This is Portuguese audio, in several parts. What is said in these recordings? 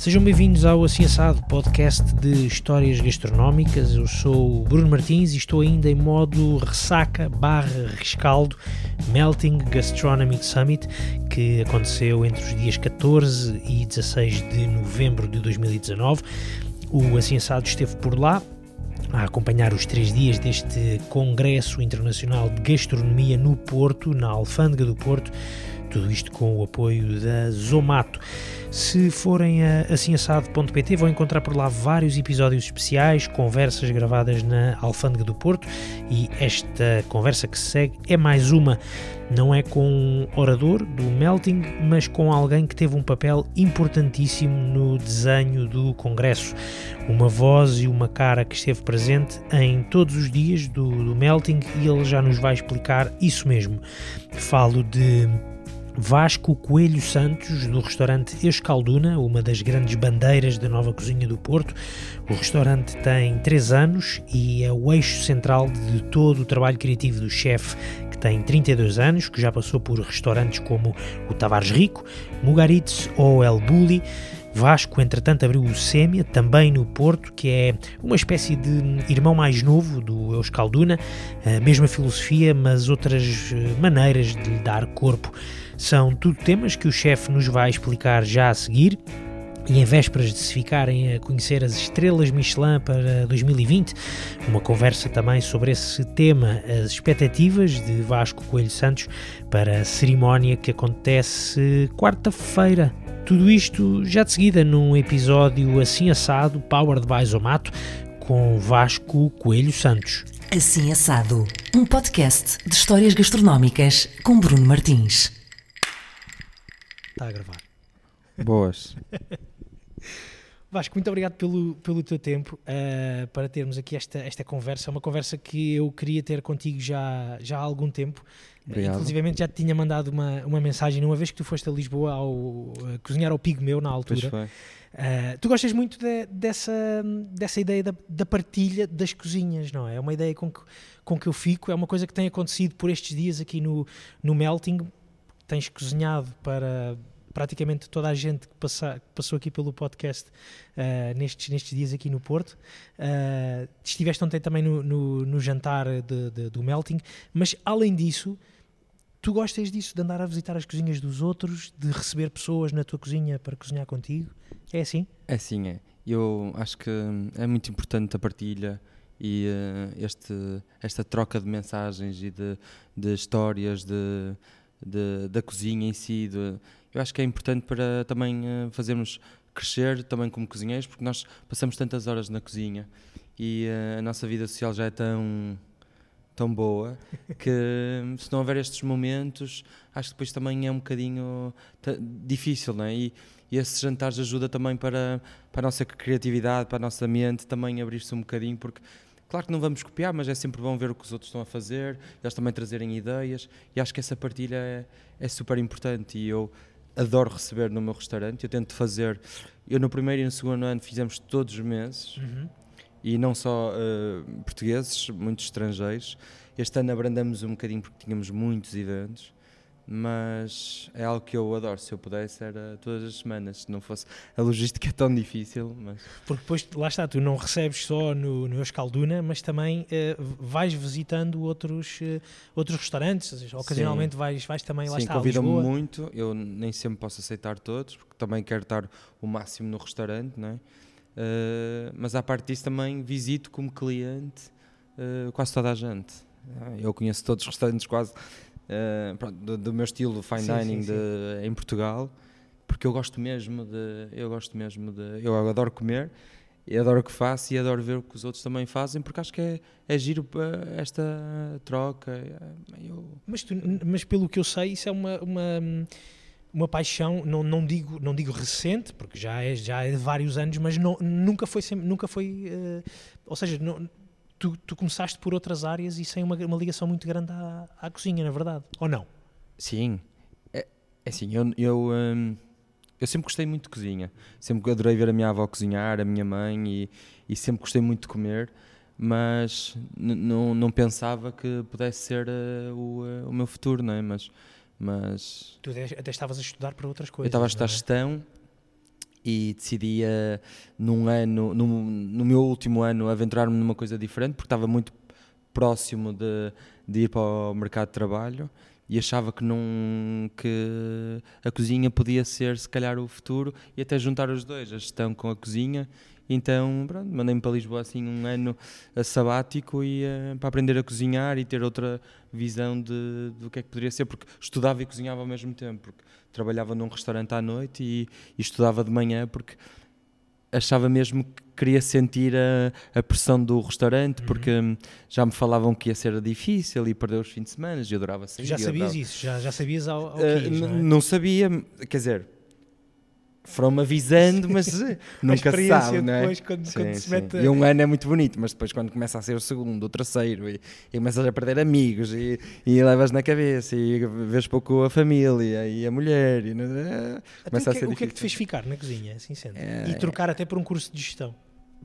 Sejam bem-vindos ao Assim Assado, podcast de histórias gastronómicas. Eu sou o Bruno Martins e estou ainda em modo ressaca barra rescaldo Melting Gastronomic Summit, que aconteceu entre os dias 14 e 16 de novembro de 2019. O Assim Assado esteve por lá, a acompanhar os três dias deste Congresso Internacional de Gastronomia no Porto, na Alfândega do Porto, tudo isto com o apoio da Zomato. Se forem a assimassado.pt vão encontrar por lá vários episódios especiais, conversas gravadas na Alfândega do Porto e esta conversa que se segue é mais uma. Não é com um orador do Melting, mas com alguém que teve um papel importantíssimo no desenho do Congresso. Uma voz e uma cara que esteve presente em todos os dias do, do Melting e ele já nos vai explicar isso mesmo. Falo de Vasco Coelho Santos, do restaurante Escalduna, uma das grandes bandeiras da nova cozinha do Porto. O restaurante tem 3 anos e é o eixo central de todo o trabalho criativo do chefe, que tem 32 anos, que já passou por restaurantes como o Tavares Rico, Mugaritz ou El Bulli. Vasco, entretanto, abriu o Sêmia, também no Porto, que é uma espécie de irmão mais novo do Euskalduna, a mesma filosofia, mas outras eh, maneiras de lhe dar corpo. São tudo temas que o chefe nos vai explicar já a seguir. E em vésperas de se ficarem a conhecer as estrelas Michelin para 2020, uma conversa também sobre esse tema, as expectativas de Vasco Coelho Santos para a cerimónia que acontece quarta-feira. Tudo isto já de seguida num episódio assim assado, Powered by Zomato, com Vasco Coelho Santos. Assim Assado, um podcast de histórias gastronómicas com Bruno Martins. Está a gravar. Boas. Vasco, muito obrigado pelo, pelo teu tempo uh, para termos aqui esta, esta conversa. É uma conversa que eu queria ter contigo já, já há algum tempo. Obrigado. Inclusive já te tinha mandado uma, uma mensagem uma vez que tu foste a Lisboa ao uh, cozinhar ao Pigmeu na altura. Pois foi. Uh, tu gostas muito de, dessa, dessa ideia da, da, partilha das cozinhas, não é? É uma ideia com que, com que eu fico, é uma coisa que tem acontecido por estes dias aqui no, no Melting. Tens cozinhado para praticamente toda a gente que, passa, que passou aqui pelo podcast uh, nestes, nestes dias aqui no Porto. Uh, estiveste ontem também no, no, no jantar de, de, do Melting, mas além disso, tu gostas disso, de andar a visitar as cozinhas dos outros, de receber pessoas na tua cozinha para cozinhar contigo? É assim? É sim, é. Eu acho que é muito importante a partilha e uh, este, esta troca de mensagens e de, de histórias de, de, da cozinha em si, de, eu acho que é importante para também uh, fazermos crescer também como cozinheiros, porque nós passamos tantas horas na cozinha e uh, a nossa vida social já é tão tão boa que se não houver estes momentos acho que depois também é um bocadinho difícil não é? e, e esses jantares ajuda também para, para a nossa criatividade, para a nossa mente também abrir-se um bocadinho porque Claro que não vamos copiar, mas é sempre bom ver o que os outros estão a fazer, eles também trazerem ideias, e acho que essa partilha é, é super importante. E eu adoro receber no meu restaurante. Eu tento fazer. Eu no primeiro e no segundo ano fizemos todos os meses. Uhum. E não só uh, portugueses, muitos estrangeiros. Este ano abrandamos um bocadinho porque tínhamos muitos eventos mas é algo que eu adoro. Se eu pudesse, era todas as semanas. Se não fosse a logística é tão difícil. Mas... Porque depois, lá está, tu não recebes só no, no Escalduna, mas também uh, vais visitando outros, uh, outros restaurantes. Seja, ocasionalmente vais, vais também Sim, lá está. convidam-me muito. Eu nem sempre posso aceitar todos, porque também quero estar o máximo no restaurante, não é? Uh, mas à parte disso, também visito como cliente quase toda a gente. Eu conheço todos os restaurantes quase uh, pronto, do, do, meu estilo fine sim, dining sim, de, em Portugal, porque eu gosto mesmo de, eu gosto mesmo de, eu adoro comer, e adoro o que faço e adoro ver o que os outros também fazem, porque acho que é, é giro esta troca. Eu... Mas, tu, mas pelo que eu sei, isso é uma, uma, uma paixão, não, não, digo, não digo recente, porque já é, já é de vários anos, mas não, nunca foi, sempre, nunca foi uh, ou seja, não, tu, tu começaste por outras áreas e sem uma, uma ligação muito grande à, à cozinha, na verdade, ou não? Sim, é, é assim, eu, eu, hum, eu sempre gostei muito de cozinha, sempre adorei ver a minha avó cozinhar, a minha mãe, e, e sempre gostei muito de comer, mas não pensava que pudesse ser uh, o, uh, o meu futuro, não é? Mas, mas... Tu até estavas a estudar para outras coisas, Eu estava a estudar é? gestão, e decidi uh, num ano, no, no meu último ano, aventurar-me numa coisa diferente, porque estava muito próximo de, de ir para o mercado de trabalho e achava que não que a cozinha podia ser se calhar o futuro e até juntar os dois, a gestão com a cozinha. Então, mandei-me para Lisboa assim um ano sabático e uh, para aprender a cozinhar e ter outra visão de, do que é que poderia ser, porque estudava e cozinhava ao mesmo tempo, porque trabalhava num restaurante à noite e, e estudava de manhã, porque achava mesmo que queria sentir a, a pressão do restaurante, uhum. porque hum, já me falavam que ia ser difícil e perder os fins de semana, e eu adorava sair. Já sabias adorava... isso? Já, já sabias ao, ao uh, não, é? não sabia, quer dizer foram-me avisando, mas nunca se sabe, não é? Depois, quando, sim, quando se mete... E um ano é muito bonito, mas depois quando começa a ser o segundo, o terceiro, e, e começas a perder amigos, e, e levas na cabeça, e vês pouco a família, e a mulher, e, é, começa a ser O que é que te fez ficar na cozinha, assim sendo? É, e trocar até por um curso de gestão?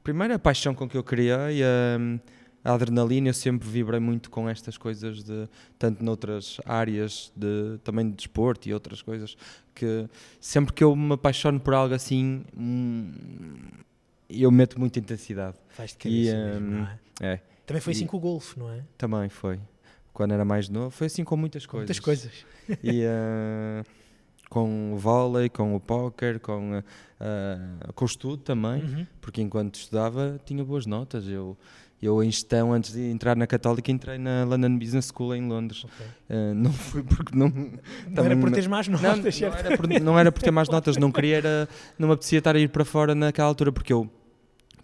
Primeiro a paixão com que eu criei, um, a adrenalina, eu sempre vibrei muito com estas coisas, de, tanto noutras áreas de, também de desporto e outras coisas, que sempre que eu me apaixono por algo assim, hum, eu meto muita intensidade. Faz-te cabeça e, mesmo, hum, é? é? Também foi assim com o golfe, não é? Também foi. Quando era mais novo, foi assim com muitas coisas. Muitas coisas. E uh, com o vôlei, com o póquer, com, uh, com o estudo também, uhum. porque enquanto estudava tinha boas notas. Eu eu, em gestão, antes de entrar na Católica, entrei na London Business School em Londres. Okay. Uh, não fui porque não. Não era por ter mais notas, não, não, era por, não era por ter mais notas, não queria, era, não me apetecia estar a ir para fora naquela altura, porque eu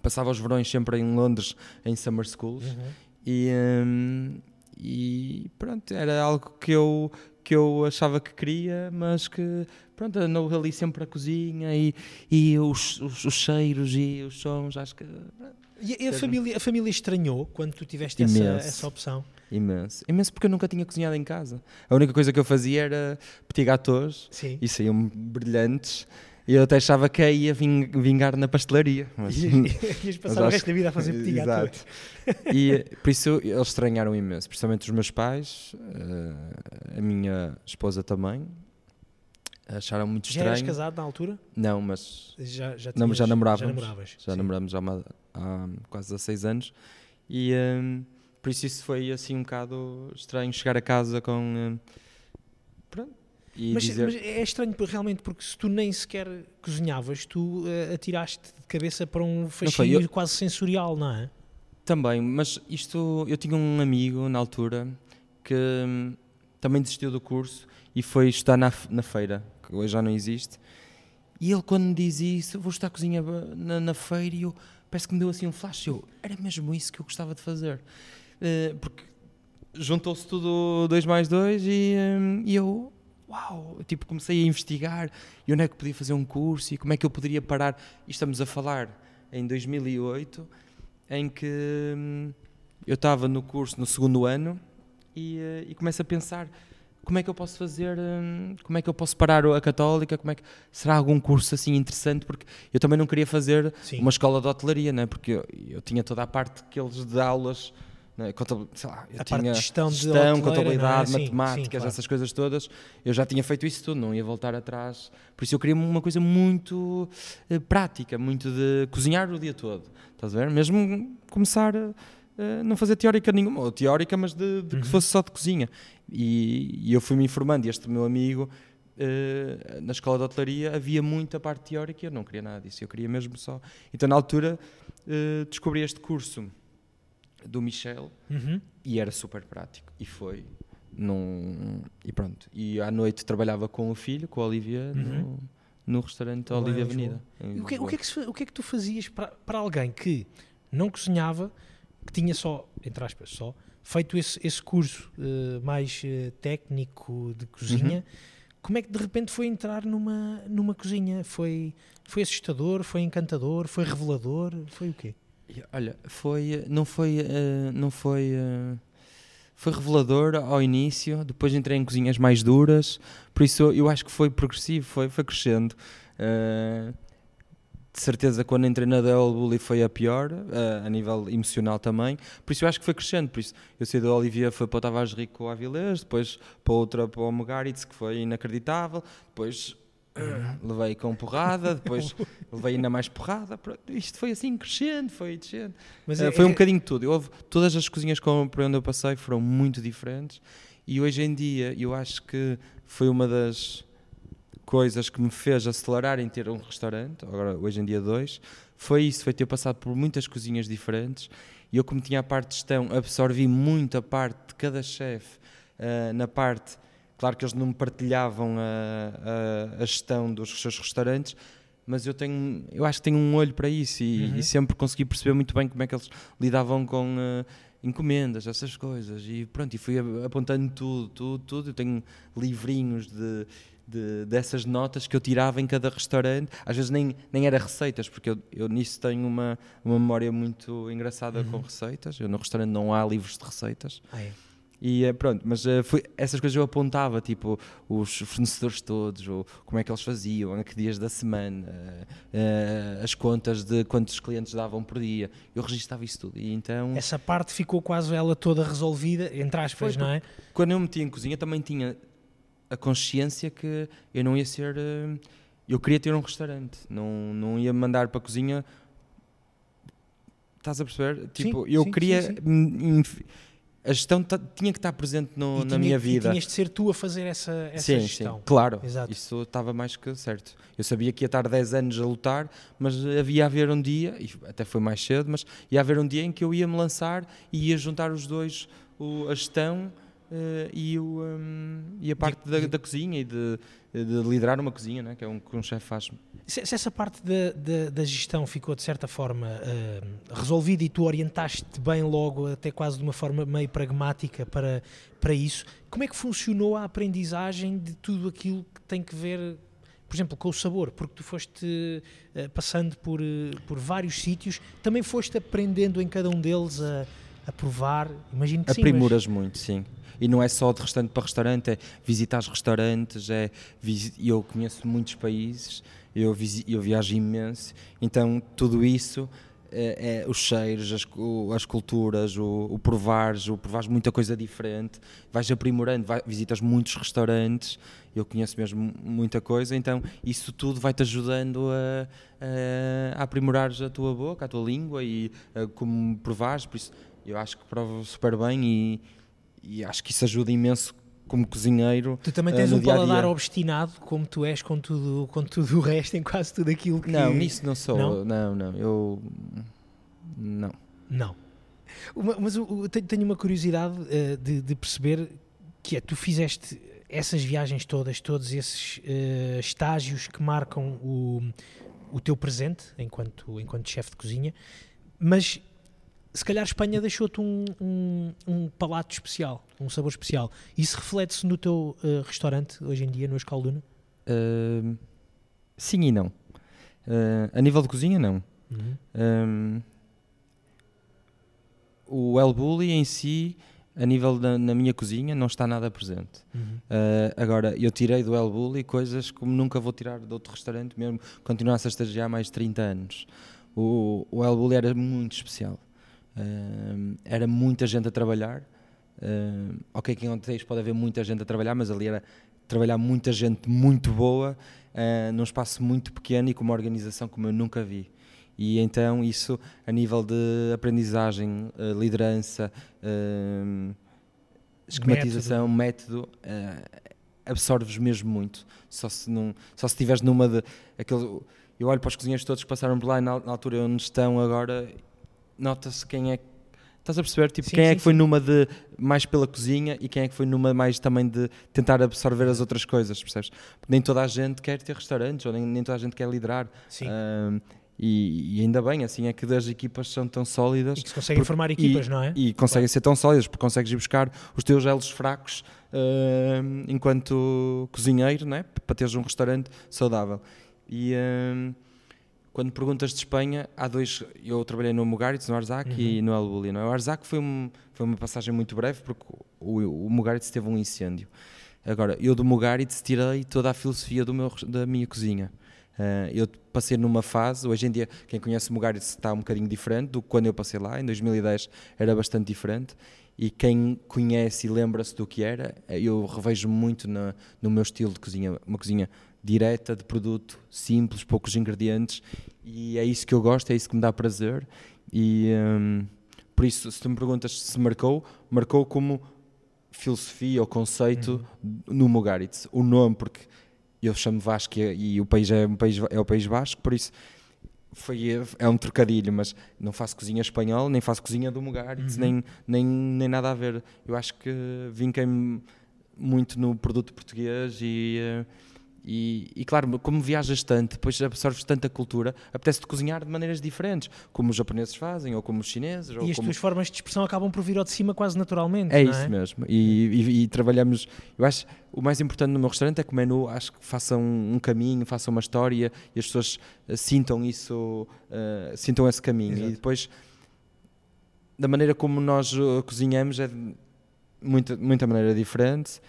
passava os verões sempre em Londres, em summer schools, uhum. e, um, e pronto, era algo que eu, que eu achava que queria, mas que pronto, andou ali sempre a cozinha e, e os, os, os cheiros e os sons, acho que. E a família, a família estranhou quando tu tiveste essa, essa opção? Imenso. Imenso porque eu nunca tinha cozinhado em casa. A única coisa que eu fazia era petit gâteaux Sim. e saíam brilhantes. E eu até achava que ia vingar na pastelaria. Mas, Ias passar o resto da vida a fazer petit gâteaux. E por isso eles estranharam imenso, principalmente os meus pais, eh, a minha esposa também, acharam muito estranho. Já eras casado na altura? Não, mas já, já, tinhas, já namorávamos. Já, namoravas, já namoramos há, uma, há quase 16 anos e um, por isso isso foi assim um bocado estranho chegar a casa com um, pronto, mas, dizer... mas, é estranho realmente porque se tu nem sequer cozinhavas, tu uh, atiraste de cabeça para um fascínio eu... quase sensorial, não é? Também, mas isto eu tinha um amigo na altura que hum, também desistiu do curso e foi estudar na, na feira, que hoje já não existe. E ele, quando me diz isso, vou estudar cozinha na, na feira, e eu parece que me deu assim um flash. Eu, era mesmo isso que eu gostava de fazer. Uh, porque juntou-se tudo dois mais dois e, um, e eu, uau, tipo, comecei a investigar e onde é que podia fazer um curso e como é que eu poderia parar. E estamos a falar em 2008, em que hum, eu estava no curso no segundo ano e, uh, e começo a pensar como é que eu posso fazer, hum, como é que eu posso parar a católica, como é que será algum curso assim interessante, porque eu também não queria fazer Sim. uma escola de hotelaria, né? porque eu, eu, tinha toda a parte que eles de aulas, né? sei lá, eu a tinha gestão, gestão é? contabilidade, é? matemáticas, sim, claro. essas coisas todas, eu já tinha feito isso tudo, não ia voltar atrás, por isso eu queria uma coisa muito uh, prática, muito de cozinhar o dia todo, estás a ver? Mesmo começar... Uh, não fazer teórica nenhuma, ou teórica, mas de, de uhum. que fosse só de cozinha. E, e eu fui-me informando, e este meu amigo, uh, na escola de hotelaria, havia muita parte teórica e eu não queria nada disso, eu queria mesmo só. Então, na altura, uh, descobri este curso do Michel uhum. e era super prático. E foi. Num, e pronto. E à noite trabalhava com o filho, com a Olivia, uhum. no, no restaurante Olivia Avenida. O que, o, que é que, o que é que tu fazias para, para alguém que não cozinhava, que tinha só, entre aspas, só feito esse, esse curso uh, mais uh, técnico de cozinha, uhum. como é que de repente foi entrar numa, numa cozinha? Foi, foi assustador, foi encantador, foi revelador, foi o quê? Olha, foi, não foi, uh, não foi, foi revelador ao início, depois entrei em cozinhas mais duras, por isso eu acho que foi progressivo, foi, foi crescendo. De certeza quando entrei na Del Bully foi a pior, uh, a nível emocional também, por isso eu acho que foi crescendo, por isso eu saí da Olivia, foi para o Tavares Rico Avilés, depois para outra para o Mugaritz, que foi inacreditável, depois levei com porrada, depois levei ainda mais porrada. Isto foi assim crescendo, foi descendo. Mas Eh, é- foi um é- bocadinho tudo. Eu todas as cozinhas por onde eu passei foram muito diferentes e hoje em dia eu acho que foi uma das coisas que me fez acelerar em ter um restaurante, agora hoje em dia dois, foi isso, foi ter passado por muitas cozinhas diferentes e eu como tinha a parte de gestão, absorvi muito a parte de cada chefe eh, na parte, claro que eles não me partilhavam a, a- a gestão dos seus restaurantes, mas eu tenho, eu acho que tenho um olho para isso e, Uhum. e sempre consegui perceber muito bem como é que eles lidavam com eh, encomendas, essas coisas. E pronto, e fui apontando tudo, tudo, tudo, eu tenho livrinhos de, de- dessas notas que eu tirava em cada restaurante, às vezes nem, nem era receitas, porque eu, eu nisso tenho uma, uma memória muito engraçada com receitas, eu no restaurante não há livros de receitas, Ah, é. E eh, pronto, mas eh, foi, essas coisas eu apontava, tipo os fornecedores todos, ou como é que eles faziam, a que dias da semana, eh, as contas de quantos clientes davam por dia. Eu registava isso tudo. E então, Essa parte ficou quase ela toda resolvida, entre aspas, Foi, não é? quando eu me metia em cozinha, também tinha a consciência que eu não ia ser. eu queria ter um restaurante, não, não ia mandar para a cozinha. Estás a perceber? Tipo, eu sim, queria. sim, A gestão tinha que estar presente no- E na tinha- minha E vida. tinhas de ser tu a fazer essa, essa sim, gestão. sim, claro. Exato. Isso estava mais que certo. Eu sabia que ia estar 10 anos a lutar, mas havia a haver um dia, e até foi mais cedo, mas ia haver um dia em que eu ia me lançar e ia juntar os dois, o- a gestão e, o, hum, e a parte da, da cozinha e de, de liderar uma cozinha, né, que é um que um chefe faz. Se, se essa parte da, da, da gestão ficou de certa forma eh, resolvida e tu orientaste bem logo, até quase de uma forma meio pragmática para, para isso, como é que funcionou a aprendizagem de tudo aquilo que tem que ver, por exemplo, com o sabor? Porque tu foste eh, passando por, eh, por vários sítios, também foste aprendendo em cada um deles a, a provar, imagino que sim. mas- Aprimoras muito, sim. E não é só de restaurante para restaurante, é visitar os restaurantes, é eu conheço muitos países, eu, eu viajo imenso, então tudo isso é, é os cheiros, as, cu- as culturas, o, o provares, o provares muita coisa diferente, vais aprimorando, vai- visitas muitos restaurantes, eu conheço mesmo muita coisa, então isso tudo vai-te ajudando a, a, a aprimorares a tua boca, a tua língua e a como provares, por isso eu acho que provo super bem e, e acho que isso ajuda imenso como cozinheiro. Tu também eh, tens no um paladar obstinado, como tu és com tudo, com tudo o resto, em quase tudo aquilo que... Não, nisso não sou. Não? Não, não, eu. Não. Não. Uma- mas eu tenho, uma curiosidade eh, de, de perceber que é, tu fizeste essas viagens todas, todos esses eh, estágios que marcam o, o teu presente enquanto, enquanto chefe de cozinha, mas se calhar Espanha deixou-te um, um, um palato especial, um sabor especial. Isso reflete-se no teu eh, restaurante hoje em dia, no Escalduna? Ahm, sim e não. Ah, a nível de cozinha, não. Uhum. Ahm, o El Bulli em si, a nível da na minha cozinha, não está nada presente. Uhum. Uh, agora, eu tirei do El Bulli coisas como nunca vou tirar de outro restaurante, mesmo continuasse a estagiar há mais de 30 anos. O, o El Bulli era muito especial. Uh, era muita gente a trabalhar. Uh, ok, que em hotéis pode haver muita gente a trabalhar, mas ali era trabalhar muita gente muito boa, uh, num espaço muito pequeno e com uma organização como eu nunca vi. E então isso, a nível de aprendizagem, uh, liderança, uh, esquematização, método, eh, absorves mesmo muito. Só se não, só se estiveres numa de aquele, eu olho para os cozinheiros todos que passaram por lá e na, na altura onde estão agora, nota-se quem é que Estás a perceber? Tipo, Sim, quem é sim, que foi numa de mais pela cozinha e quem é que foi numa mais também de tentar absorver as outras coisas, percebes? Porque nem toda a gente quer ter restaurantes ou nem, nem toda a gente quer liderar. Sim. Ahm, e, e ainda bem, assim é que as equipas são tão sólidas e que se conseguem porque- formar equipas, não é? e conseguem ser tão sólidas porque consegues ir buscar os teus elos fracos enquanto cozinheiro, né? para teres um restaurante saudável. E quando perguntas de Espanha, há dois. Eu trabalhei no Mugaritz, no Arzac e no El Bulli. é? O Arzac foi, um- foi uma passagem muito breve porque o, o Mugaritz teve um incêndio. Agora, eu do Mugaritz tirei toda a filosofia meu, da minha cozinha. Uh, eu passei numa fase, hoje em dia, quem conhece o Mugaritz está um bocadinho diferente do que quando eu passei lá, em 2010 era bastante diferente. E quem conhece e lembra-se do que era, eu revejo muito na, no meu estilo de cozinha, uma cozinha direta, de produto, simples, poucos ingredientes, e é isso que eu gosto, é isso que me dá prazer. E um, por isso, se tu me perguntas se marcou, marcou como filosofia ou conceito uhum. no Mugaritz. O nome, porque eu chamo Vasco e, e o país é, um país é o País Vasco, por isso foi, é um trocadilho, mas não faço cozinha espanhola, nem faço cozinha do Mugaritz, uhum. nem, nem, nem nada a ver. Eu acho que vinquei muito no produto português e. Uh, e, e, claro, como viajas tanto, depois absorves tanta cultura, apetece-te cozinhar de maneiras diferentes, como os japoneses fazem, ou como os chineses. E as como... tuas formas de expressão acabam por vir ao de cima quase naturalmente. É isso é? mesmo. E, e, e, trabalhamos. Eu acho o mais importante no meu restaurante é que o menu acho que faça um, um caminho, faça uma história e as pessoas uh, sintam isso, uh, sintam esse caminho. Exato. E depois, da maneira como nós uh, cozinhamos, é de muita, muita maneira diferente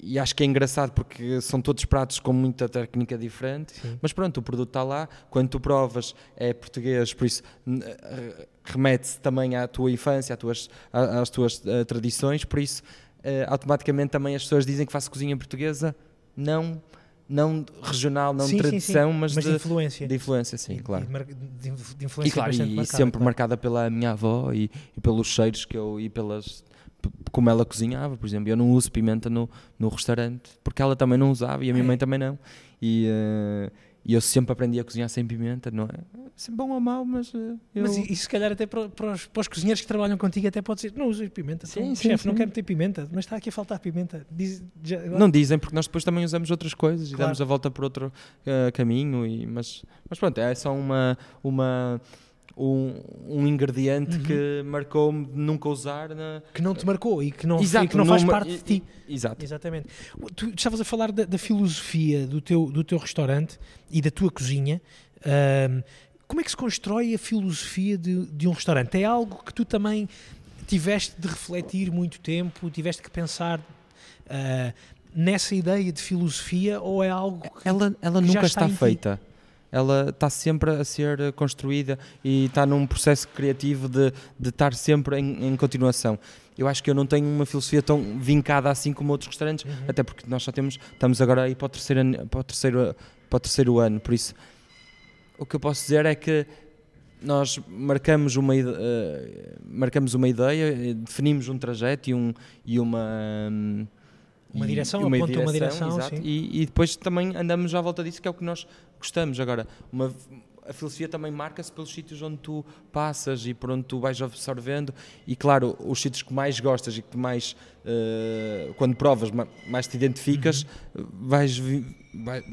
e acho que é engraçado porque são todos pratos com muita técnica diferente, Sim. mas pronto, o produto está lá, quando tu provas é português, por isso eh, remete-se também à tua infância, às tuas, às tuas uh, tradições, por isso uh, automaticamente também as pessoas dizem que faço cozinha portuguesa, não não regional, não sim, de tradição, sim, sim. mas, mas de, influência. De influência, sim, e, claro. De, de influência e, claro, e, marcada, sempre claro. marcada pela minha avó e, e, pelos cheiros que eu e pelas como ela cozinhava, por exemplo. Eu não uso pimenta no, no restaurante porque ela também não usava e a minha mãe também não. E, uh, e eu sempre aprendi a cozinhar sem pimenta, não é? Sempre bom ou mau, mas. Uh, eu... Mas e, se calhar até para, para, os, para, os, cozinheiros que trabalham contigo, até pode ser: não uso pimenta. Sim, sim, chefe, não quero meter pimenta, mas está aqui a faltar pimenta. Diz, já, não dizem, porque nós depois também usamos outras coisas claro. e damos a volta por outro uh, caminho. E, mas, mas pronto, é só uma. uma um, um ingrediente uhum. que marcou-me de nunca usar. Na... Que não te marcou e que não, Exato, e que não faz não, parte de ti. Exato. Exatamente. Tu estavas a falar da, da, filosofia do teu, do teu restaurante e da tua cozinha. Um, como é que se constrói a filosofia de, de um restaurante? É algo que tu também tiveste de refletir muito tempo, tiveste que pensar uh, nessa ideia de filosofia ou é algo que, ela, ela que nunca está, está feita ela está sempre a ser construída e está num processo criativo de, de estar sempre em, em, continuação. Eu acho que eu não tenho uma filosofia tão vincada assim como outros restaurantes, uhum. até porque nós só temos, estamos agora aí para o, terceiro, para, o terceiro, para o terceiro ano, por isso o que eu posso dizer é que nós marcamos uma, uh, marcamos uma ideia, definimos um trajeto e, um, e uma... Um, uma direção, uma direção, uma direção e, e, depois também andamos à volta disso, que é o que nós gostamos. Agora, uma, a filosofia também marca-se pelos sítios onde tu passas e por onde tu vais absorvendo. E claro, os sítios que mais gostas e que mais, uh, quando provas, mais te identificas, uhum. vais, vais,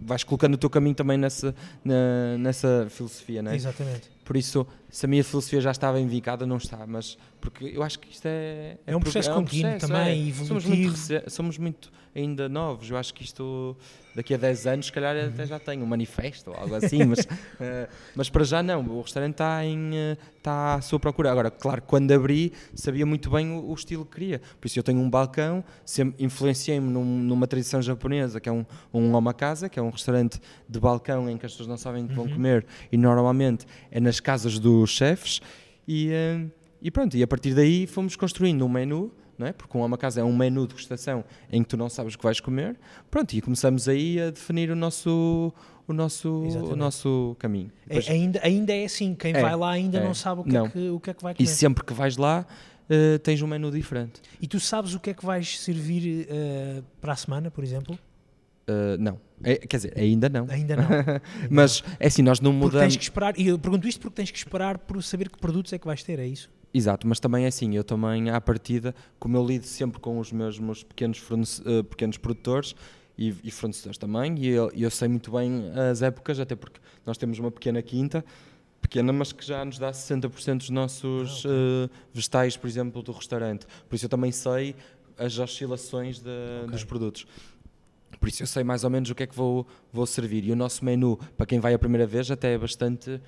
vais colocando o teu caminho também nessa, na, nessa filosofia, não é? Exatamente. Por isso, se a minha filosofia já estava invicada, não está, mas porque eu acho que isto é. É, é um processo é um contínuo também, é. evolutivo. Somos muito, somos muito ainda novos. Eu acho que isto daqui a 10 anos, se calhar até já tem um manifesto ou algo assim, mas, uh, mas para já não. O restaurante está, em, uh, está à sua procura. Agora, claro, quando abri, sabia muito bem o, o estilo que queria. Por isso, eu tenho um balcão, influenciei-me num, numa tradição japonesa que é um, um omakase, que é um restaurante de balcão em que as pessoas não sabem o que vão uhum. comer e normalmente é nas casas dos chefes. E, uh, e pronto, e a partir daí fomos construindo um menu não é? Porque uma casa é um menu de degustação em que tu não sabes o que vais comer. Pronto, e começamos aí a definir o nosso o nosso o nosso caminho. É, Depois, é, ainda ainda é assim, quem é, vai lá ainda é, não sabe o que, não. É que, o que é que vai comer. E sempre que vais lá uh, tens um menu diferente. E tu sabes o que é que vais servir uh, para a semana, por exemplo? Uh, não. É, quer dizer, ainda não. Ainda não. Mas é assim, nós não mudamos. Porque tens que esperar, e eu pergunto isto porque tens que esperar por saber que produtos é que vais ter, é isso? Exato, mas também é assim, eu também à partida, como eu lido sempre com os mesmos pequenos, uh, pequenos produtores e, e, fornecedores também, e eu, eu, sei muito bem as épocas, até porque nós temos uma pequena quinta, pequena, mas que já nos dá 60% dos nossos ah, okay. uh, vegetais, por exemplo, do restaurante. Por isso eu também sei as oscilações de, okay. dos produtos. Por isso eu sei mais ou menos o que é que vou, vou servir. E o nosso menu, para quem vai a primeira vez, até é bastante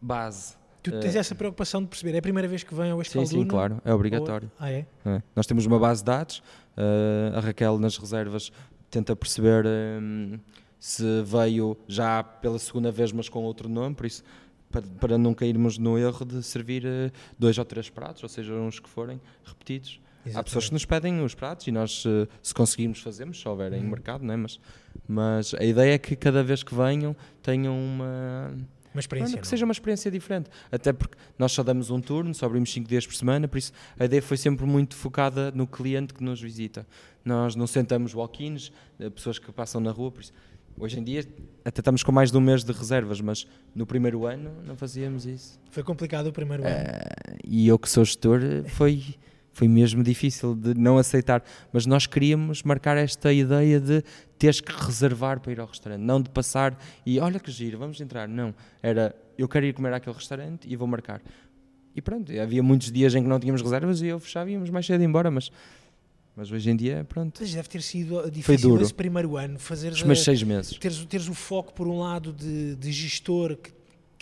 base Tu tens uh, essa preocupação de perceber, é a primeira vez que vem ao Este Sim, sim, claro, é obrigatório. Ou... Ah, é? é? Nós temos uma base de dados, uh, a Raquel nas reservas tenta perceber um, se veio já pela segunda vez, mas com outro nome, por isso para, para não cairmos no erro de servir uh, dois ou três pratos, ou seja, uns que forem repetidos. Exatamente. Há pessoas que nos pedem os pratos e nós, uh, se conseguirmos, fazemos, se houver em uhum. mercado, não é? mas, mas a ideia é que cada vez que venham tenham uma. Uma experiência. Não, que seja uma experiência diferente. Até porque nós só damos um turno, só abrimos 5 dias por semana, por isso a ideia foi sempre muito focada no cliente que nos visita. Nós não sentamos walk-ins, eh, pessoas que passam na rua, por isso Hoje em dia até estamos com mais de um mês de reservas, mas no primeiro ano não fazíamos isso. Foi complicado o primeiro ano. Uh, e eu que sou gestor foi, foi mesmo difícil de não aceitar. Mas nós queríamos marcar esta ideia de teres que reservar para ir ao restaurante, não de passar e olha que giro, vamos entrar. Não, era eu quero ir comer àquele restaurante e vou marcar. E pronto, havia muitos dias em que não tínhamos reservas e eu fechava e íamos mais cedo embora, mas mas hoje em dia, pronto. Mas deve ter sido difícil esse primeiro ano fazer os meus seis meses. Teres, teres o foco, por um lado, de, de gestor que,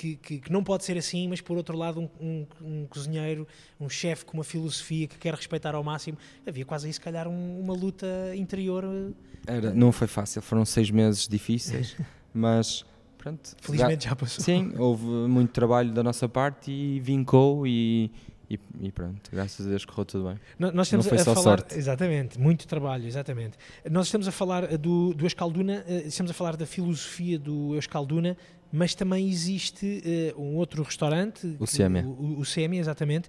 que, que, que, não pode ser assim, mas por outro lado, um, um, um cozinheiro, um chefe com uma filosofia que quer respeitar ao máximo. Havia quase aí, se calhar, um, uma luta interior. Eh, Era, não foi fácil, foram seis meses difíceis, mas pronto. Felizmente já, já passou. Sim, houve muito trabalho da nossa parte e vincou e e, e, pronto, graças a Deus correu tudo bem. Nós estamos Não foi a só falar, sorte. Exatamente, muito trabalho, exatamente. Nós estamos a falar eh, do, do Escalduna, eh, estamos a falar da filosofia do Escalduna, mas também existe uh, um outro restaurante, o CEMIA. O, o CEMIA, exatamente.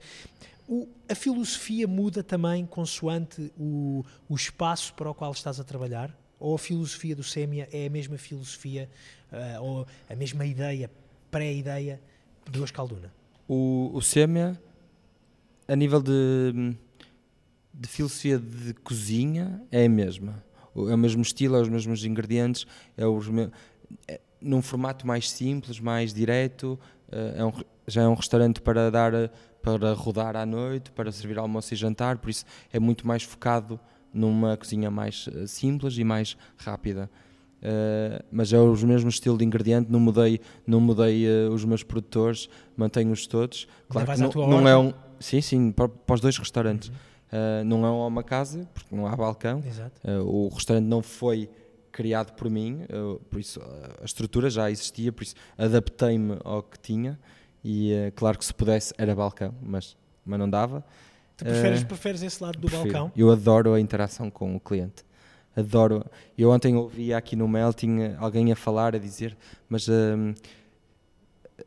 O, a filosofia muda também consoante o, o espaço para o qual estás a trabalhar? Ou a filosofia do CEMIA é a mesma filosofia uh, ou a mesma ideia, pré-ideia do Escalduna? O, o CEMIA a nível de, de filosofia de cozinha, é a mesma. É o mesmo estilo, é os mesmos ingredientes, é os me... é, num formato mais simples, mais direto. Eh, é um, já é um restaurante para dar para rodar à noite, para servir almoço e jantar, por isso é muito mais focado numa cozinha mais eh, simples e mais rápida. Uh, mas é o mesmo estilo de ingrediente, não mudei, não mudei uh, os meus produtores, mantenho-os todos. Claro que não, não é um, Sim, sim, para, para os dois restaurantes. Uhum. Uh, não é uma casa, porque não há balcão. O restaurante não foi criado por mim, uh, por isso a estrutura já existia, por isso adaptei-me ao que tinha. E claro que se pudesse era balcão, mas, mas não dava. Tu preferes, preferes esse lado do prefiro. balcão? Eu adoro a interação com o cliente. Adoro. Eu ontem ouvi aqui no Melting alguém a falar, a dizer, mas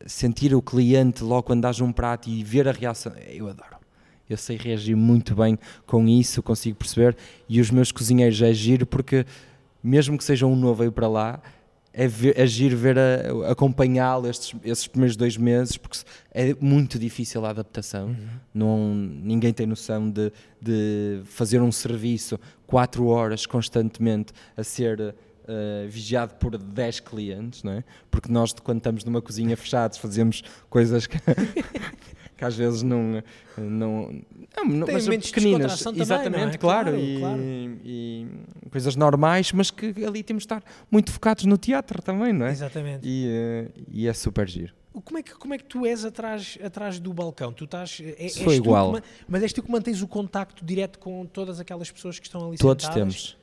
sentir o cliente logo quando dás um prato e ver a reação, eu adoro. Eu sei reagir muito bem com isso, consigo perceber. E os meus cozinheiros é giro porque, mesmo que seja um novo aí para lá, é, ver, é giro ver acompanhá-lo estes, esses primeiros dois meses, porque é muito difícil a adaptação. Uhum. Não, ninguém tem noção de, de fazer um serviço quatro horas constantemente a ser uh, vigiado por 10 clientes, não é? Porque nós, quando estamos numa cozinha fechados, fazemos coisas que, que às vezes não. não, não mas pequeninas, também, exatamente, é? claro, claro, e, claro. E, coisas normais, mas que ali temos de estar muito focados no teatro também, não é? Exatamente. E, uh, e é super giro. Como é, que, como é que tu és atrás, atrás do balcão? Tu estás. É, Sou igual. Que, mas és tu que mantens o contacto direto com todas aquelas pessoas que estão ali Todos sentadas? temos.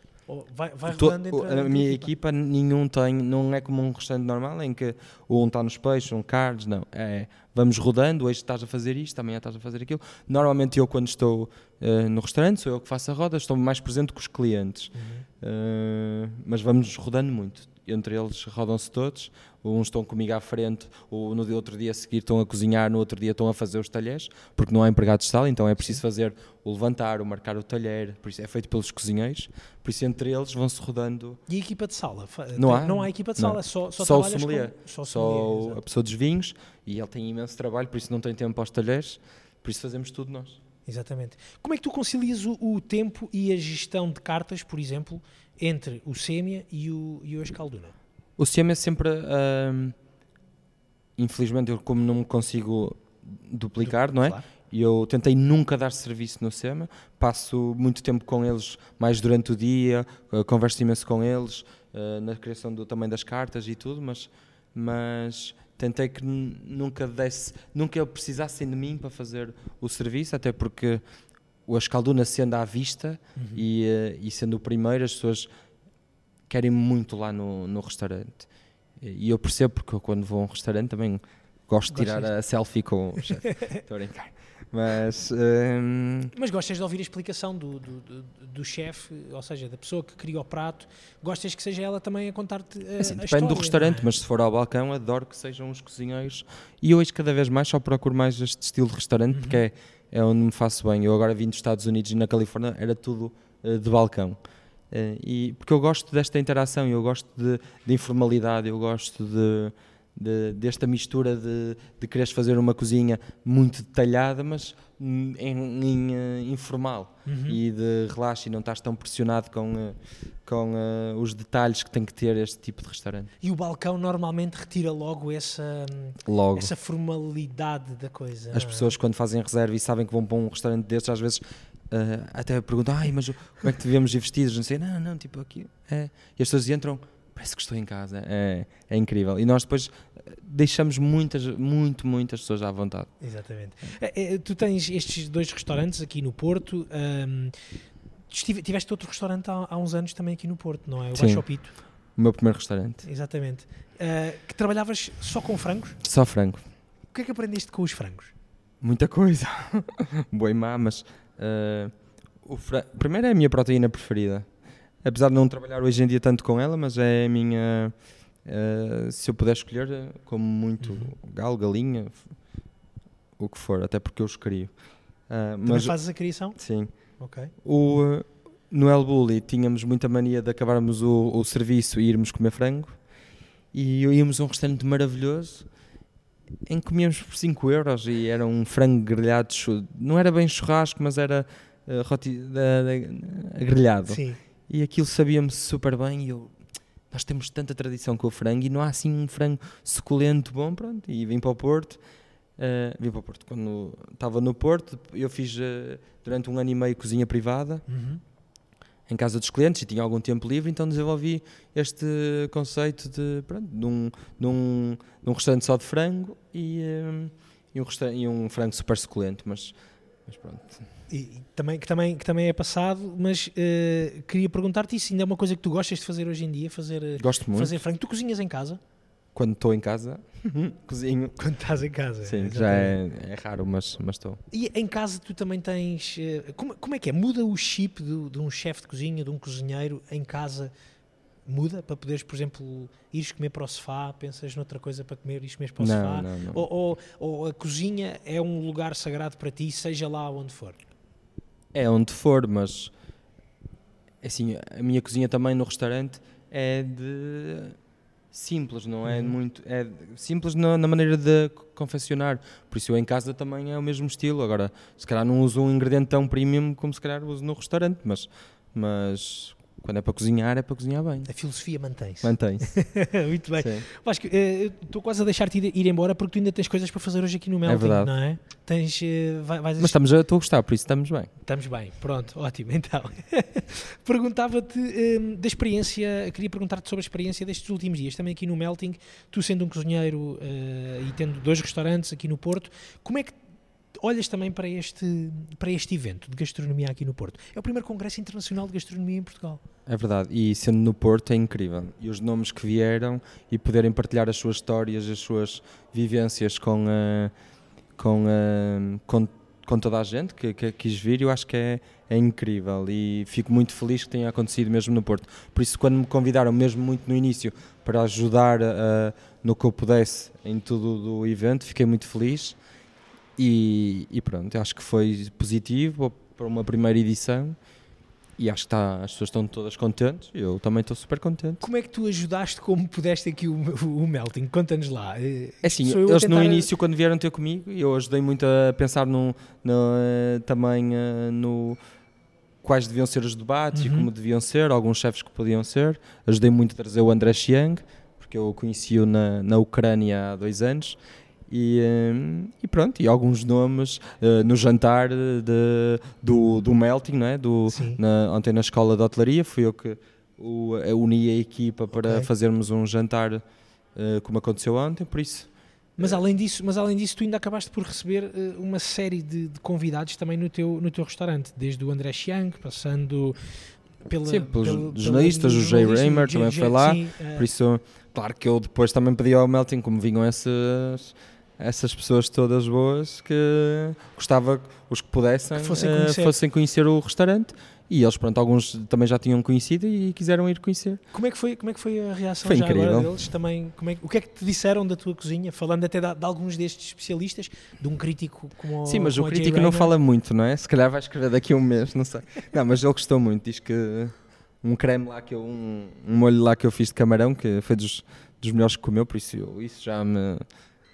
Vai, vai entre a, a minha equipa. equipa. nenhum tem, não é como um restaurante normal em que um está nos peixes, um carnes, não. É, vamos rodando, hoje estás a fazer isto, amanhã estás a fazer aquilo. Normalmente eu quando estou uh, no restaurante, sou eu que faço a roda, estou mais presente com os clientes. Uhum. Uh, mas vamos rodando muito. Entre eles rodam-se todos, uns estão comigo à frente, ou no outro dia a seguir estão a cozinhar, no outro dia estão a fazer os talheres, porque não há empregados de sala, então é preciso fazer o levantar, o marcar o talher, por isso é feito pelos cozinheiros, por isso entre eles vão-se rodando. E a equipa de sala? Não há, não há equipa de sala, não. só, só, só o sommelier, com, só, só a pessoa dos vinhos, e ele tem imenso trabalho, por isso não tem tempo aos talheres, por isso fazemos tudo nós. Exatamente. Como é que tu concilias o, o tempo e a gestão de cartas, por exemplo, entre o Sêmia e o, e o Escalduna? O é sempre. Infelizmente, eu, como não me consigo duplicar, du não é? Claro. Eu tentei nunca dar serviço no SEMA, passo muito tempo com eles, mais durante o dia, uh, converso imenso com eles, uh, na criação do, também das cartas e tudo, mas, mas tentei que nunca desse, nunca precisassem de mim para fazer o serviço, até porque o Escalduna sendo à vista uhum. e, uh, e sendo o primeiro, as pessoas querem muito lá no, no restaurante. E eu percebo porque eu, quando vou a um restaurante também gosto de tirar Gostas? a selfie com o chefe. Estou a brincar. Mas hum, Mas gostas de ouvir a explicação do, do, do, do chefe, ou seja, da pessoa que cria o prato, gostas que seja ela também a contar-te a, assim, a depende história, do restaurante, não é? mas se for ao balcão, adoro que sejam os cozinheiros. E hoje, cada vez mais, só procuro mais este estilo de restaurante Uhum. porque é, é onde me faço bem. Eu agora vim dos Estados Unidos e na Califórnia era tudo eh, de balcão. Eh, e, porque eu gosto desta interação, eu gosto de, de informalidade, eu gosto de, de- desta mistura de, de quereres fazer uma cozinha muito detalhada, mas hum, em, em, eh, informal Uhum. e de relaxo e não estás tão pressionado com, eh, com eh, os detalhes que tem que ter este tipo de restaurante. E o balcão normalmente retira logo essa, Logo. essa formalidade da coisa. As pessoas quando fazem reserva e sabem que vão para um restaurante destes, às vezes eh, até perguntam, ai, mas como é que devemos ir vestidos? Não sei, não, não, tipo aqui. É. E as pessoas entram, parece que estou em casa. É, é incrível. E nós depois eh, deixamos muitas, muito, muitas pessoas à vontade. Exatamente. É, é, tu tens estes dois restaurantes aqui no Porto. estive- tiveste outro restaurante há, há uns anos também aqui no Porto, não é? O. Baixo Pito. O meu primeiro restaurante. Exatamente. Ah, que trabalhavas só com frangos? Só frango. O que é que aprendeste com os frangos? Muita coisa. Boa e má, mas eh, o fra- primeiro é a minha proteína preferida. Apesar de não trabalhar hoje em dia tanto com ela, mas é a minha. eh, se eu puder escolher, eh, como muito Uhum. galo, galinha, o que for, até porque eu os crio. Também mas fazes a criação? sim, Ok. o, eh, no El Bulli tínhamos muita mania de acabarmos o, o serviço e irmos comer frango. E íamos a um restaurante maravilhoso em que comíamos por 5 euros e era um frango grelhado, não era bem churrasco, mas era eh, roti, grelhado. Sim. E aquilo sabia-me super bem e eu... Nós temos tanta tradição com o frango e não há assim um frango suculento bom, pronto. E vim para o Porto. eh, vim para o Porto. Quando estava no Porto, eu fiz eh, durante um ano e meio cozinha privada Uhum. em casa dos clientes e tinha algum tempo livre, então desenvolvi este conceito de, pronto, de, um, de, um, de um restaurante só de frango e, eh, e, um, e um frango super suculento, mas, mas pronto. E, e também, que, também, que também é passado, mas eh, queria perguntar-te isso ainda é uma coisa que tu gostas de fazer hoje em dia, fazer, eh, Gosto muito. fazer frango. Tu cozinhas em casa? Quando estou em casa, cozinho. Quando estás em casa. Sim, exatamente. já é, é raro, mas mas estou. E em casa tu também tens. eh, Como, como é que é? Muda o chip do- de um chefe de cozinha, de um cozinheiro em casa? Muda para poderes, por exemplo, ires comer para o sofá, pensas noutra coisa para comer, ires comer para o sofá? Não, não, não. Ou, ou- ou a cozinha é um lugar sagrado para ti, seja lá onde for? É onde for, mas assim, a minha cozinha também no restaurante é de simples, não é Uhum. muito é simples na, na maneira de confeccionar. Por isso eu em casa também é o mesmo estilo. Agora, se calhar não uso um ingrediente tão premium como se calhar uso no restaurante, mas mas quando é para cozinhar, é para cozinhar bem. A filosofia mantém-se. Mantém-se. Muito bem. Sim. Vasco, eh, estou quase a deixar-te ir, ir embora porque tu ainda tens coisas para fazer hoje aqui no Melting, verdade. não é? Tens, eh, vai- vais Mas estamos a, estou a gostar, por isso estamos bem. Estamos bem, pronto, ótimo. Então, perguntava-te hum, da experiência, queria perguntar-te sobre a experiência destes últimos dias, também aqui no Melting, tu sendo um cozinheiro eh, e tendo dois restaurantes aqui no Porto, como é que olhas também para este, para este evento de gastronomia aqui no Porto? É o primeiro Congresso Internacional de Gastronomia em Portugal. É verdade, e sendo no Porto é incrível. E os nomes que vieram e poderem partilhar as suas histórias, as suas vivências com, a- com, a- com, com toda a gente que, que quis vir, eu acho que é, é incrível e fico muito feliz que tenha acontecido mesmo no Porto. Por isso, quando me convidaram, mesmo muito no início, para ajudar a- no que eu pudesse em tudo do evento, fiquei muito feliz e, e pronto, acho que foi positivo para uma primeira edição. E acho que tá, as pessoas estão todas contentes. Eu também estou super contente. Como é que tu ajudaste como pudeste aqui o, o Melting? Conta-nos lá. Eh, É assim, sou eles no tentar- início, quando vieram ter comigo, eu ajudei muito a pensar no, no, eh, também eh, no quais deviam ser os debates Uhum. e como deviam ser, alguns chefes que podiam ser. Ajudei muito a trazer o André Chiang, porque eu o conheci-o na, na Ucrânia há dois anos. E, eh, e pronto, e alguns nomes eh, no jantar de, do, do Melting, não é? do, na- ontem na escola de hotelaria, fui eu que o, eh, uni a equipa para Ok. fazermos um jantar eh, como aconteceu ontem, por isso Mas além disso, mas além disso, tu ainda acabaste por receber eh, uma série de, de convidados também no teu, no teu restaurante, desde o André Chiang, passando pela, Sim, pelos pelo- pela- jornalistas, o pelos Jay Raymer o também foi lá, sim, eh, Por isso, claro que eu depois também pedi ao Melting, como vinham essas, essas pessoas todas boas, que gostava os que pudessem Que fossem eh, conhecer. fossem conhecer o restaurante. E eles, pronto, alguns também já tinham conhecido e quiseram ir conhecer. Como é que foi, como é que foi a reação Foi já agora incrível. deles? Também, como é, o que é que te disseram da tua cozinha? Falando até de, de alguns destes especialistas, de um crítico como Sim, mas como o crítico não fala muito, não é? Se calhar vai escrever daqui a um mês, não sei. Não, mas ele gostou muito. Diz que um creme lá que eu, um, um molho lá que eu fiz de camarão, que foi dos, dos melhores que comeu, por isso eu- isso já me.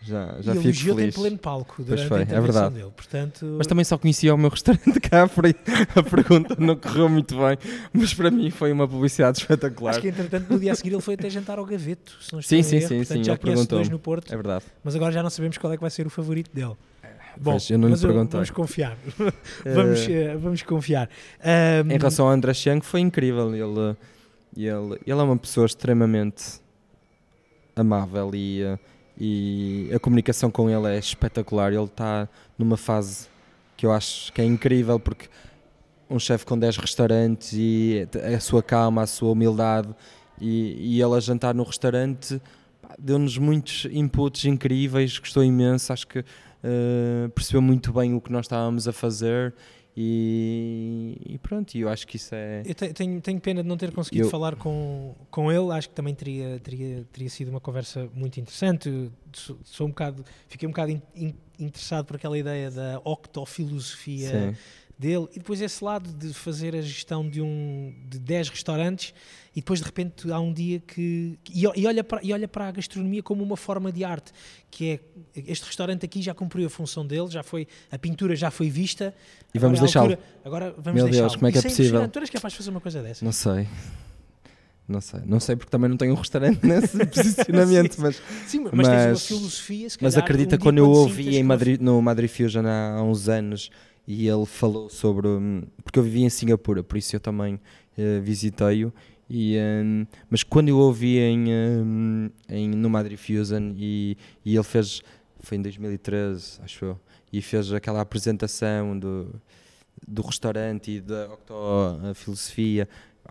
Já, já e fico elogiou-te em feliz. pleno palco durante foi, a é intervenção verdade. dele. Portanto, Mas também só conhecia o meu restaurante cá, por aí a pergunta não correu muito bem, mas para mim foi uma publicidade espetacular. acho que entretanto no dia a seguir ele foi até jantar ao gaveto. Se não Sim, sim, erro. sim, Portanto, sim, já conhece dois no Porto, É verdade. mas agora já não sabemos qual é que vai ser o favorito dele. Bom, Pois, eu não mas eu- perguntei. vamos confiar. vamos, Eh, eh, vamos confiar. Ahm, Em relação ao André Chiang, foi incrível. Ele, ele, ele é uma pessoa extremamente amável e, eh, e a comunicação com ele é espetacular. Ele está numa fase que eu acho que é incrível porque um chefe com 10 restaurantes e a sua calma, a sua humildade e, e ele a jantar no restaurante deu-nos muitos inputs incríveis, gostou imenso, acho que eh, percebeu muito bem o que nós estávamos a fazer e, e pronto, eu acho que isso é Eu te- tenho, tenho pena de não ter conseguido Eu- falar com, com ele. Acho que também teria, teria, teria sido uma conversa muito interessante. Sou, sou um bocado, fiquei um bocado in- in- interessado por aquela ideia da octofilosofia sim. Dele e depois esse lado de fazer a gestão de um de 10 restaurantes e depois de repente há um dia que e, e olha para, e olha para a gastronomia como uma forma de arte que é este restaurante aqui já cumpriu a função dele já foi a pintura já foi vista E vamos agora é deixá-lo. agora vamos Meu Deus, como é que é Isso possível? tu eras capaz de fazer uma coisa dessa Não sei. Não sei. Não sei porque também não tenho um restaurante nesse posicionamento, Sim, mas, Sim, mas, tens uma Mas- filosofia, se mas calhar, acredita um quando eu ouvi em Madrid, no Madrid Fusion há, há uns anos e ele falou sobre. hum, Porque eu vivia em Singapura, por isso eu também eh, visitei-o. E, hum, mas quando eu ouvi em, hum, em, no Madrid Fusion e, e ele fez. Foi em 2013, acho eu. E fez aquela apresentação do, do restaurante e da octofilosofia.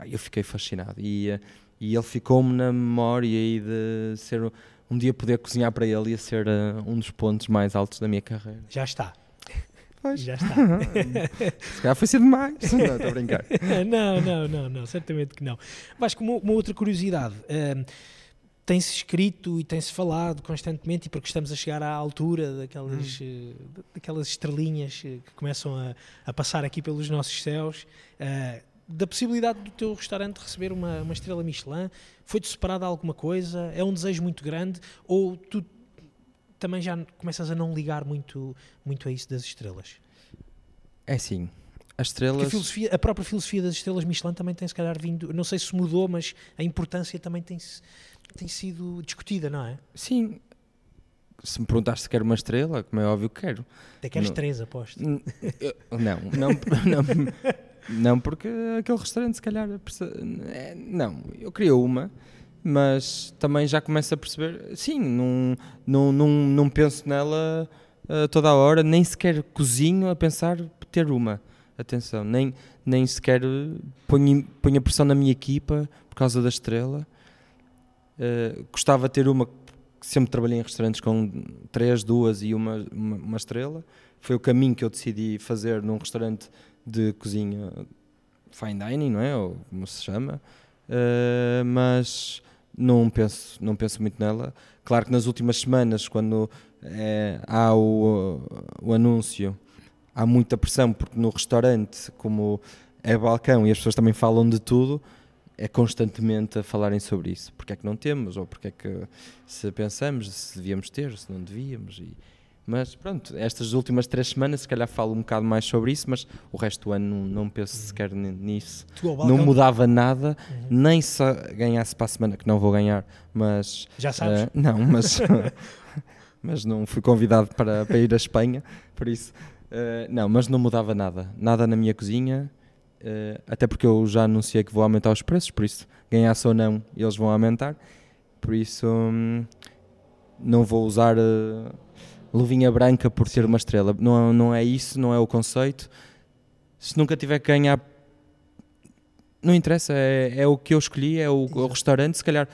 Eu fiquei fascinado. E, eh, e ele ficou-me na memória e de ser um dia poder cozinhar para ele ia ser eh, um dos pontos mais altos da minha carreira. Já está. Pois. Já está. Se calhar foi ser demais. Não, estou a brincar. não, não, não, não, certamente que não. Vasco, uma, uma outra curiosidade. hum, tem-se escrito e tem-se falado constantemente, e porque estamos a chegar à altura daquelas, eh, daquelas estrelinhas eh, que começam a, a passar aqui pelos nossos céus, eh, da possibilidade do teu restaurante receber uma, uma estrela Michelin. Foi-te separada alguma coisa? É um desejo muito grande? Ou tu também já começas a não ligar muito, muito a isso das estrelas? É assim, as a, estrelas. filosofia, a própria filosofia das estrelas Michelin também tem se calhar vindo, não sei se mudou, mas a importância também tem, tem sido discutida, não é? Sim. Se me perguntaste se quero uma estrela, como é óbvio que quero. Até queres Não. três, aposto. Não, não, não, não, porque aquele restaurante, se calhar, é, não, eu queria uma, mas também já começo a perceber, sim, não, não, não, não penso nela ah, toda a hora, nem sequer cozinho a pensar ter uma, atenção, nem, nem sequer ponho, ponho a pressão na minha equipa por causa da estrela. Ah, gostava de ter uma, sempre trabalhei em restaurantes com três, duas e uma, uma, uma estrela. Foi o caminho que eu decidi fazer num restaurante de cozinha fine dining, não é? Ou como se chama. Uh, mas não penso, não penso muito nela. Claro que nas últimas semanas, quando eh, há o, o anúncio, há muita pressão, porque no restaurante, como é balcão e as pessoas também falam de tudo, é constantemente a falarem sobre isso. Porque é que não temos, ou porque é que se pensamos, se devíamos ter, se não devíamos. E, mas pronto, estas últimas três semanas, se calhar falo um bocado mais sobre isso, mas o resto do ano não, não penso sequer ni- nisso. Não mudava nada, Uhum. nem se ganhasse para a semana, que não vou ganhar, mas. Já sabes? eh, não, mas. mas não fui convidado para, para ir à Espanha, por isso. eh, não, mas não mudava nada. Nada na minha cozinha, eh, até porque eu já anunciei que vou aumentar os preços, por isso, ganhasse ou não, eles vão aumentar. Por isso, hum, não vou usar luvinha branca por ter uma estrela. Não, não é isso, não é o conceito. Se nunca tiver que ganhar não interessa, é, é o que eu escolhi, é o, o restaurante, se calhar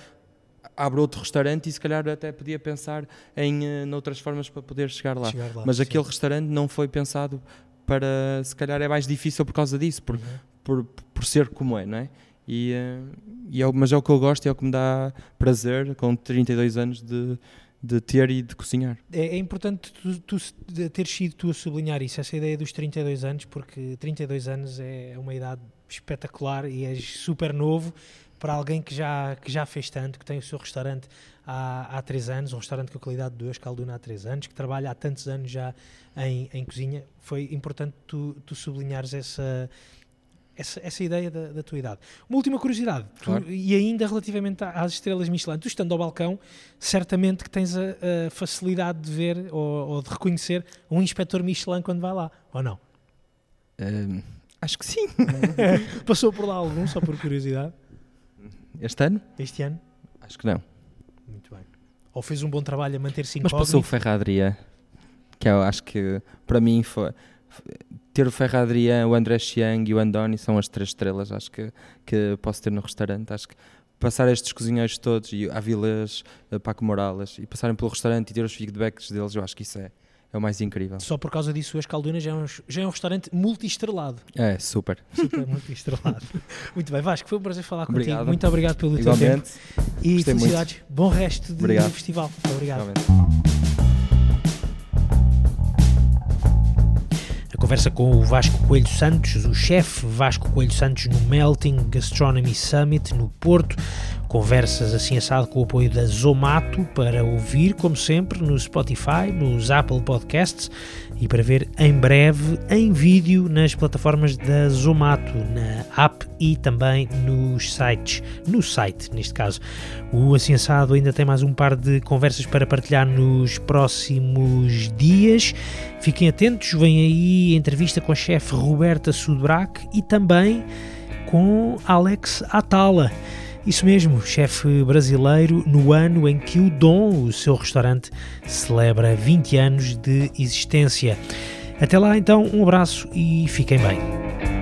abro outro restaurante e se calhar até podia pensar em uh, noutras formas para poder chegar lá. Chegar lá, Mas sim. aquele restaurante não foi pensado para, se calhar é mais difícil por causa disso, por, Uhum. por, por ser como é, não é? E, eh, e é mas é o que eu gosto e é o que me dá prazer com 32 anos de, de ter e de cozinhar. É, é importante tu, tu teres sido tu a sublinhar isso, essa ideia dos 32 anos, porque 32 anos é uma idade espetacular e és super novo para alguém que já, que já fez tanto, que tem o seu restaurante há, há 3 anos, um restaurante com a qualidade de Deus, Calduna há 3 anos, que trabalha há tantos anos já em, em cozinha. Foi importante tu, tu sublinhares essa, essa, essa ideia da, da tua idade. Uma última curiosidade, tu- Claro. e ainda relativamente às estrelas Michelin, tu estando ao balcão, certamente que tens a, a facilidade de ver ou, ou de reconhecer um inspetor Michelin quando vai lá, ou não? Eh, acho que sim. Passou por lá algum, só por curiosidade, Este ano? este ano? Acho que não. Muito bem. Ou fez um bom trabalho a manter-se Mas passou o incógnito? Ferradria, que eu acho que para mim foi. Ter o Ferradria, o André Chiang e o Andoni são as três estrelas, acho que, que posso ter no restaurante. Acho que passar estes cozinheiros todos, e Avilés, eh, Paco Morales, e passarem pelo restaurante e ter os feedbacks deles, eu acho que isso é, é o mais incrível. Só por causa disso, as Caldunas já é um, já é um restaurante multi-estrelado. É, super. Super multi-estrelado. Muito bem, Vasco, foi um prazer falar contigo. Obrigado. Muito obrigado pelo teu tempo. Igualmente. E Gostei muito. felicidades. Bom resto Obrigado. festival. Muito obrigado. igualmente. Conversa com o Vasco Coelho Santos, o chefe Vasco Coelho Santos no Melting Gastronomy Summit no Porto. Conversas assim assado com o apoio da Zomato para ouvir, como sempre, no Spotify, nos Apple Podcasts e para ver em breve em vídeo nas plataformas da Zomato, na app e também nos sites, no site neste caso. O Assim Assado ainda tem mais um par de conversas para partilhar nos próximos dias. Fiquem atentos, vem aí entrevista com a chefe Roberta Sudbrac e também com Alex Atala. Isso mesmo, chefe brasileiro, no ano em que o Dom, o seu restaurante, celebra 20 anos de existência. Até lá então, um abraço e fiquem bem.